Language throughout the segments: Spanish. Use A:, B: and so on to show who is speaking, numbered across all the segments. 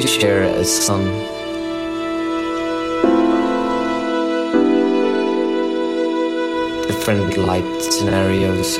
A: to share a sun. Different light scenarios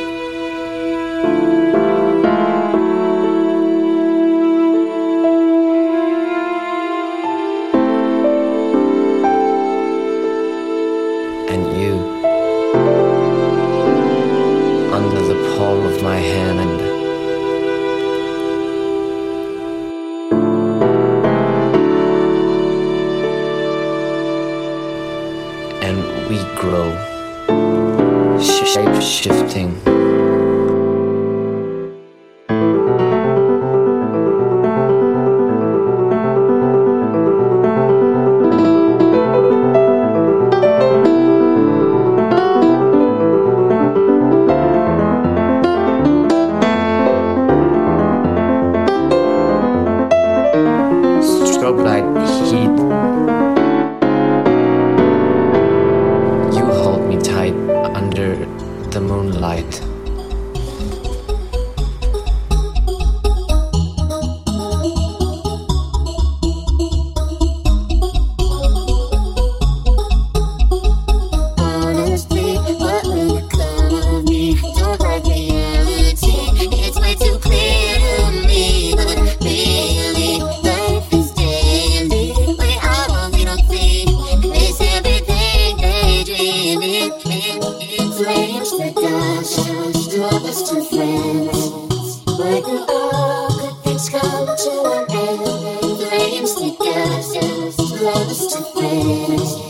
B: Please.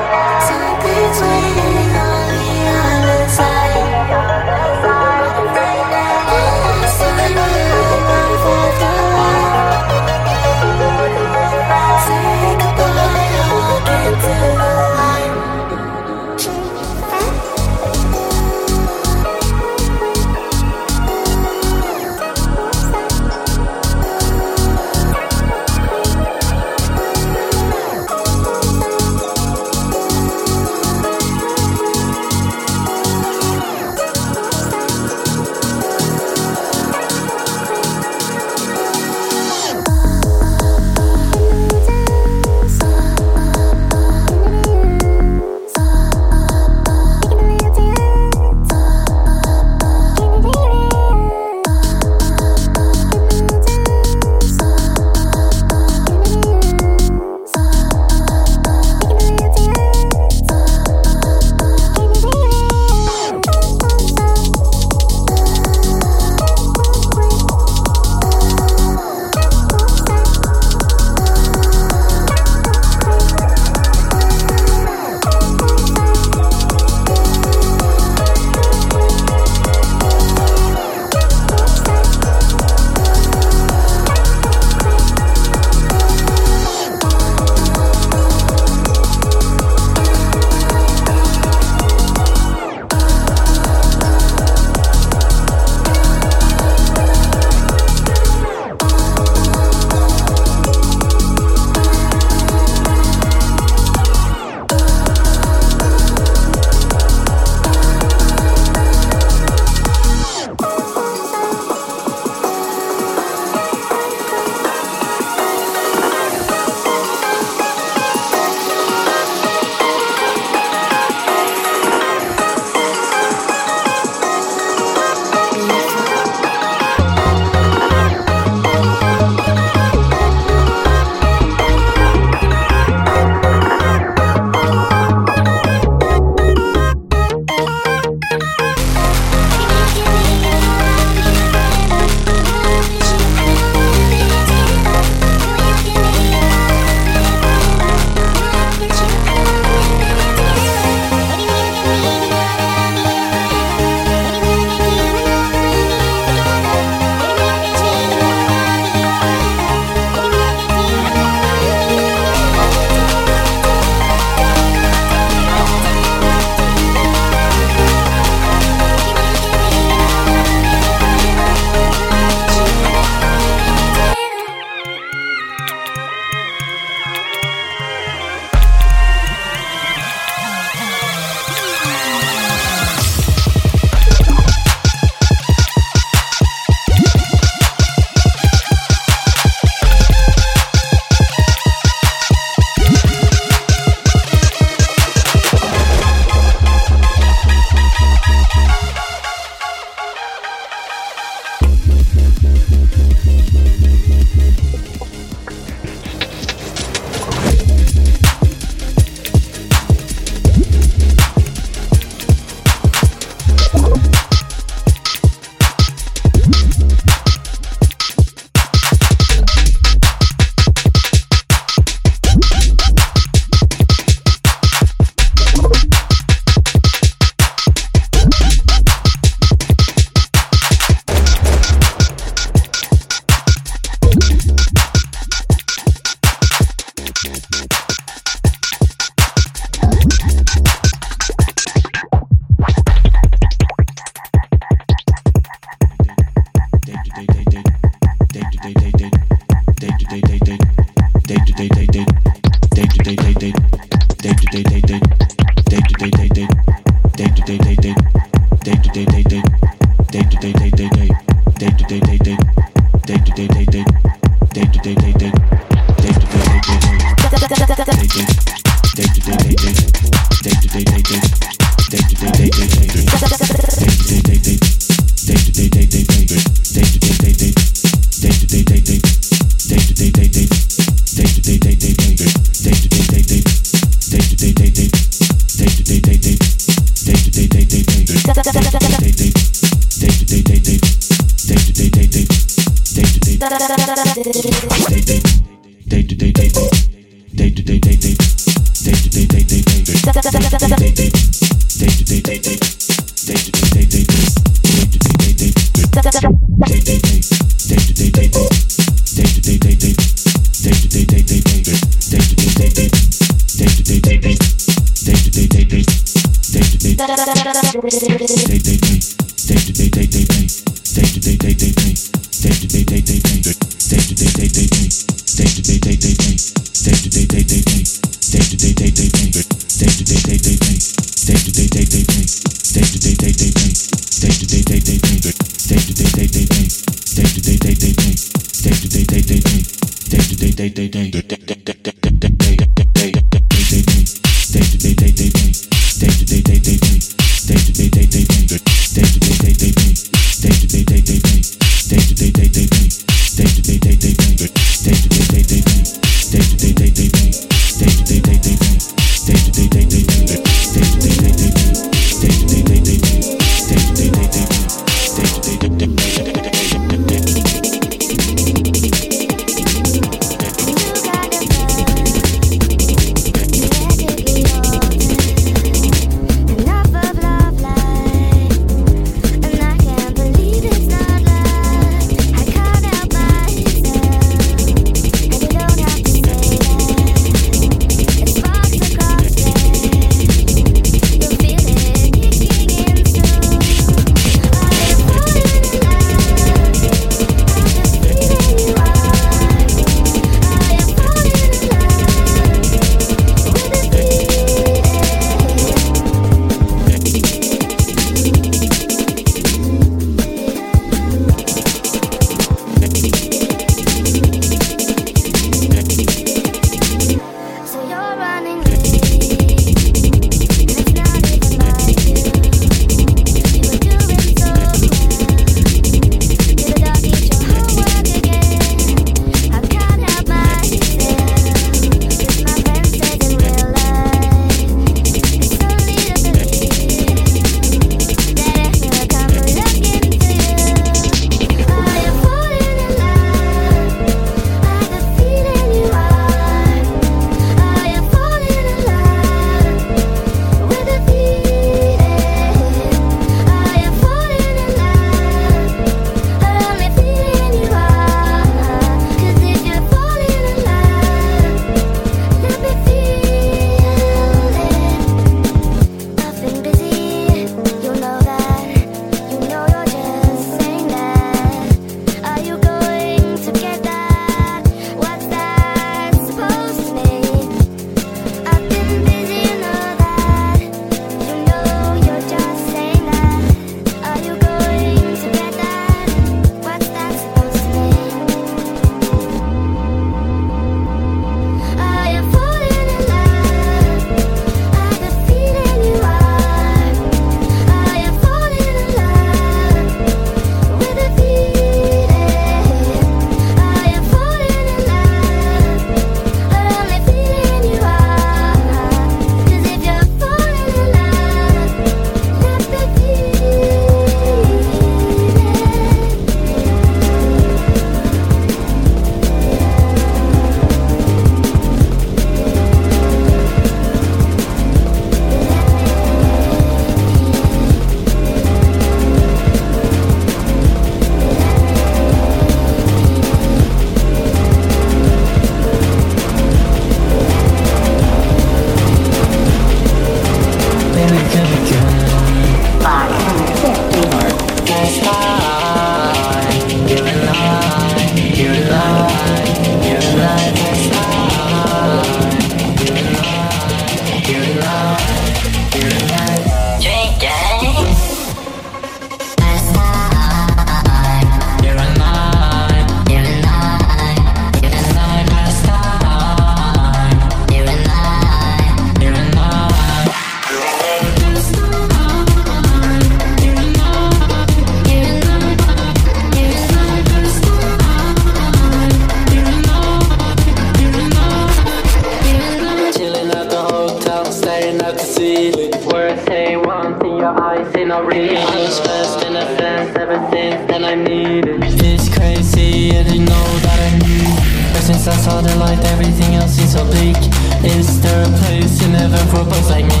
B: I saw the light, everything else is so bleak. Is there a place in heaven for boys like me?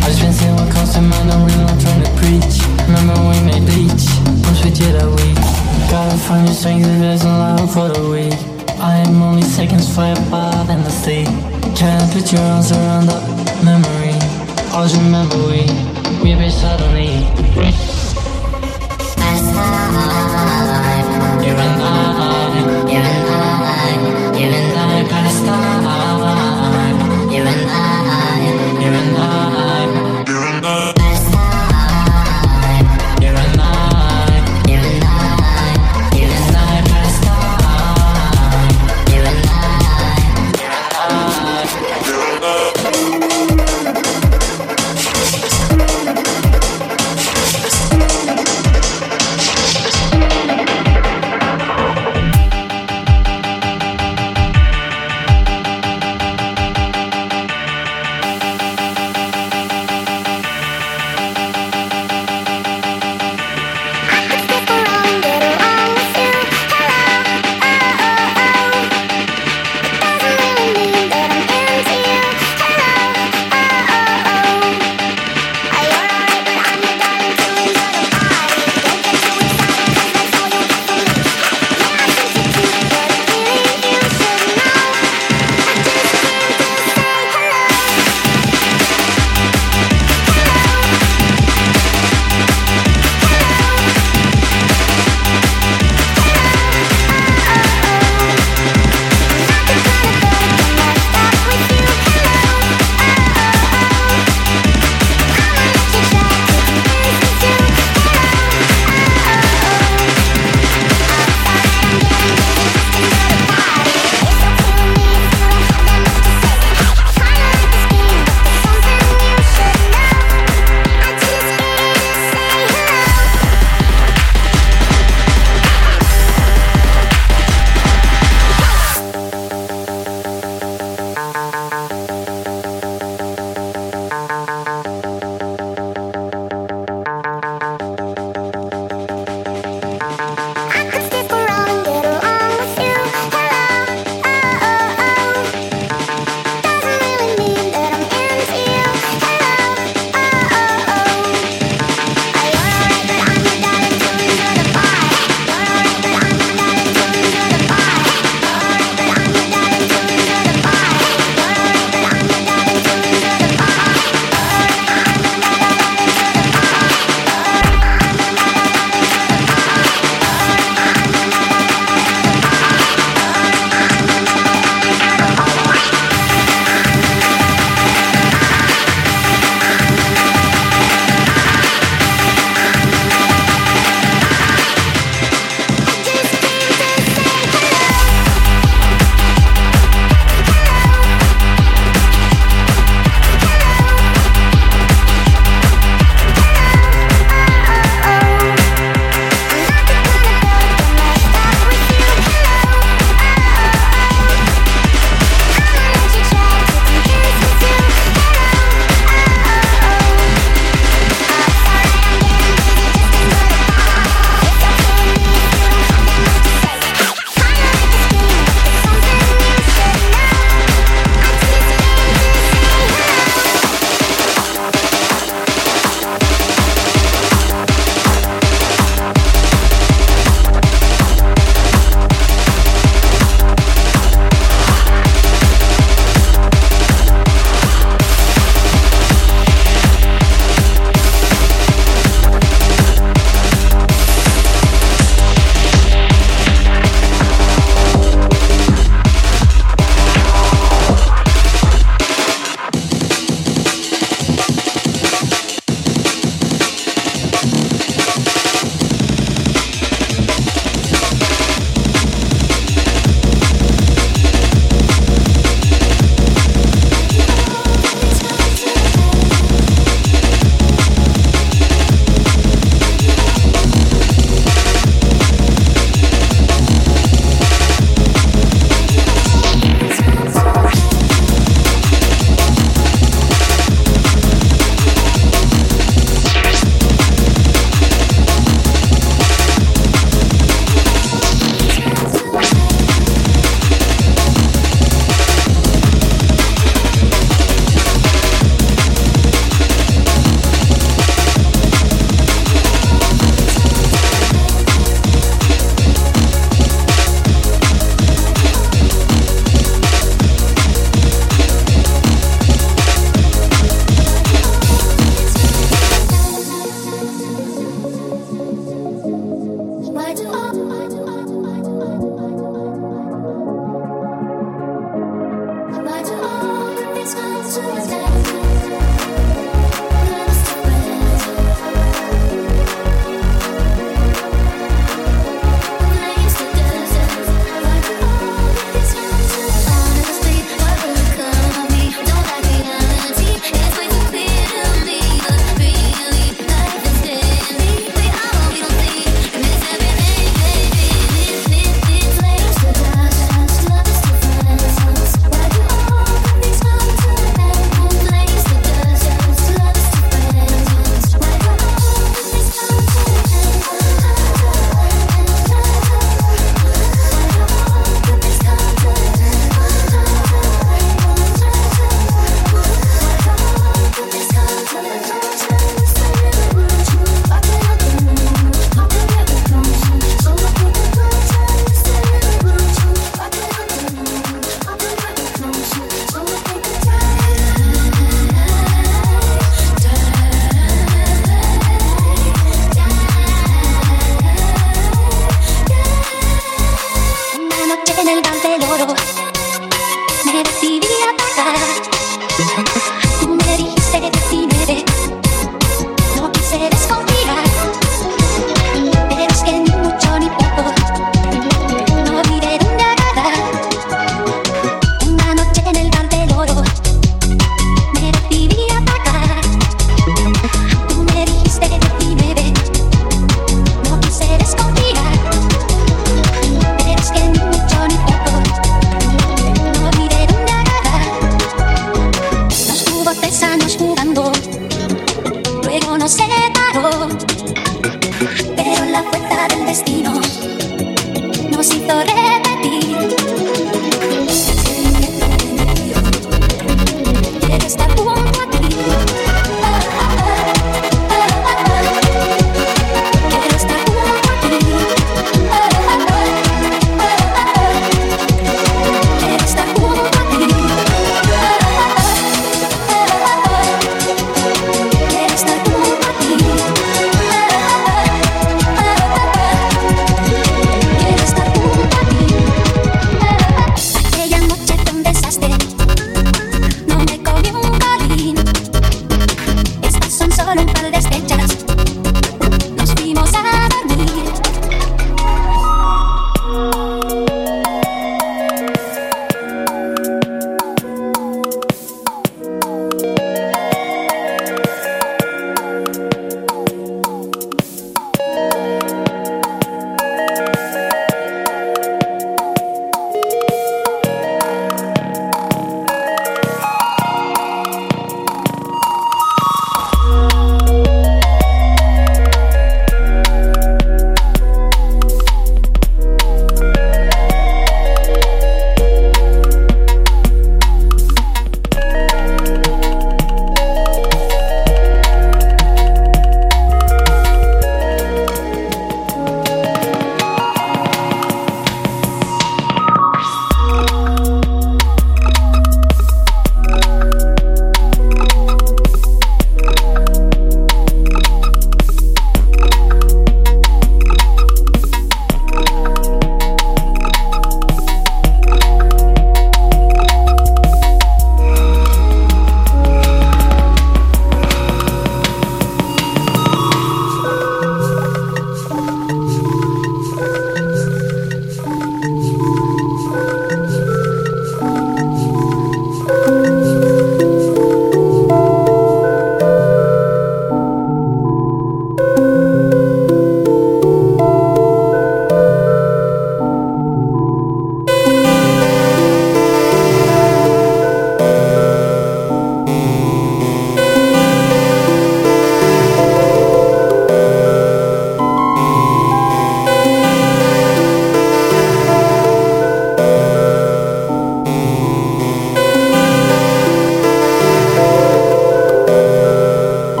B: I just been seeing what comes to mind, I'm really not trying to preach. Remember when we made bleach? Once we did that week. Gotta find your strength if there's no love for the weak. I am only seconds fly above in the sea. Can't put your arms around the memory. Always remember we, we be suddenly.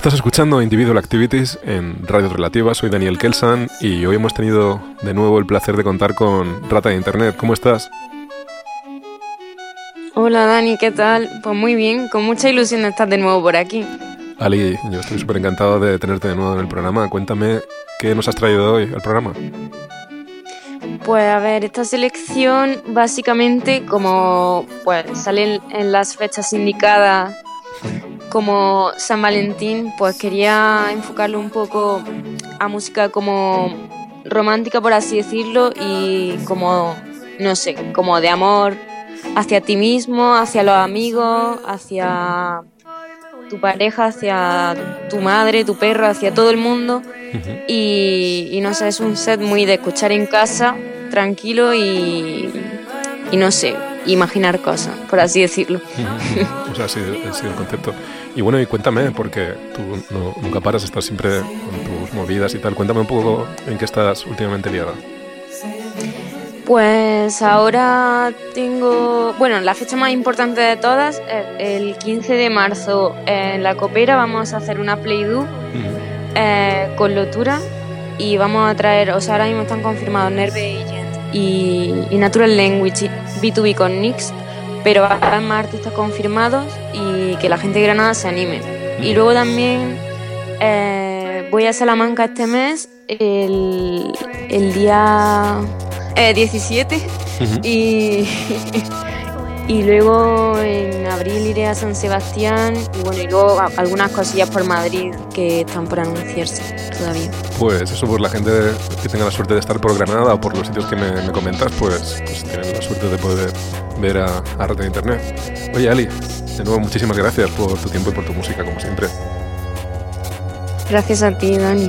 C: Estás escuchando Individual Activities en Radio Relativa, soy Daniel Kelsan y hoy hemos tenido de nuevo el placer de contar con Rata de Internet. ¿Cómo estás?
D: Hola Dani, ¿qué tal? Pues muy bien, con mucha ilusión de estar de nuevo por aquí.
C: Ali, yo estoy súper encantado de tenerte de nuevo en el programa. Cuéntame qué nos has traído hoy al programa.
D: Pues a ver, esta selección básicamente como pues salen en las fechas indicadas como San Valentín, pues quería enfocarlo un poco a música como romántica, por así decirlo, y como, no sé, como de amor hacia ti mismo, hacia los amigos, hacia tu pareja, hacia tu madre, tu perro, hacia todo el mundo. y, y no sé, es un set muy de escuchar en casa, tranquilo y, y no sé, imaginar cosas, por así decirlo.
C: o sea, sí, sido el concepto. Y bueno, y cuéntame, porque tú no- nunca paras, estás siempre con tus movidas y tal. Cuéntame un poco en qué estás últimamente liada.
D: Pues ahora tengo, bueno, la fecha más importante de todas, es el 15 de marzo en La Copera vamos a hacer una play-do eh, con Lotura y vamos a traer, o sea, ahora mismo están confirmados Nerve Agent y, y Natural Language y B2B con Nix, pero habrá más artistas confirmados y que la gente de Granada se anime. Y luego también eh, voy a Salamanca este mes, el, el día eh, 17 y, y luego en abril iré a San Sebastián y bueno, y luego algunas cosillas por Madrid que están por anunciarse todavía.
C: Pues eso, por la gente que tenga la suerte de estar por Granada o por los sitios que me, me comentas, pues, pues tienen la suerte de poder ver a, a Rata de Internet. Oye, Ali, de nuevo muchísimas gracias por tu tiempo y por tu música, como siempre.
D: Gracias a ti, Dani.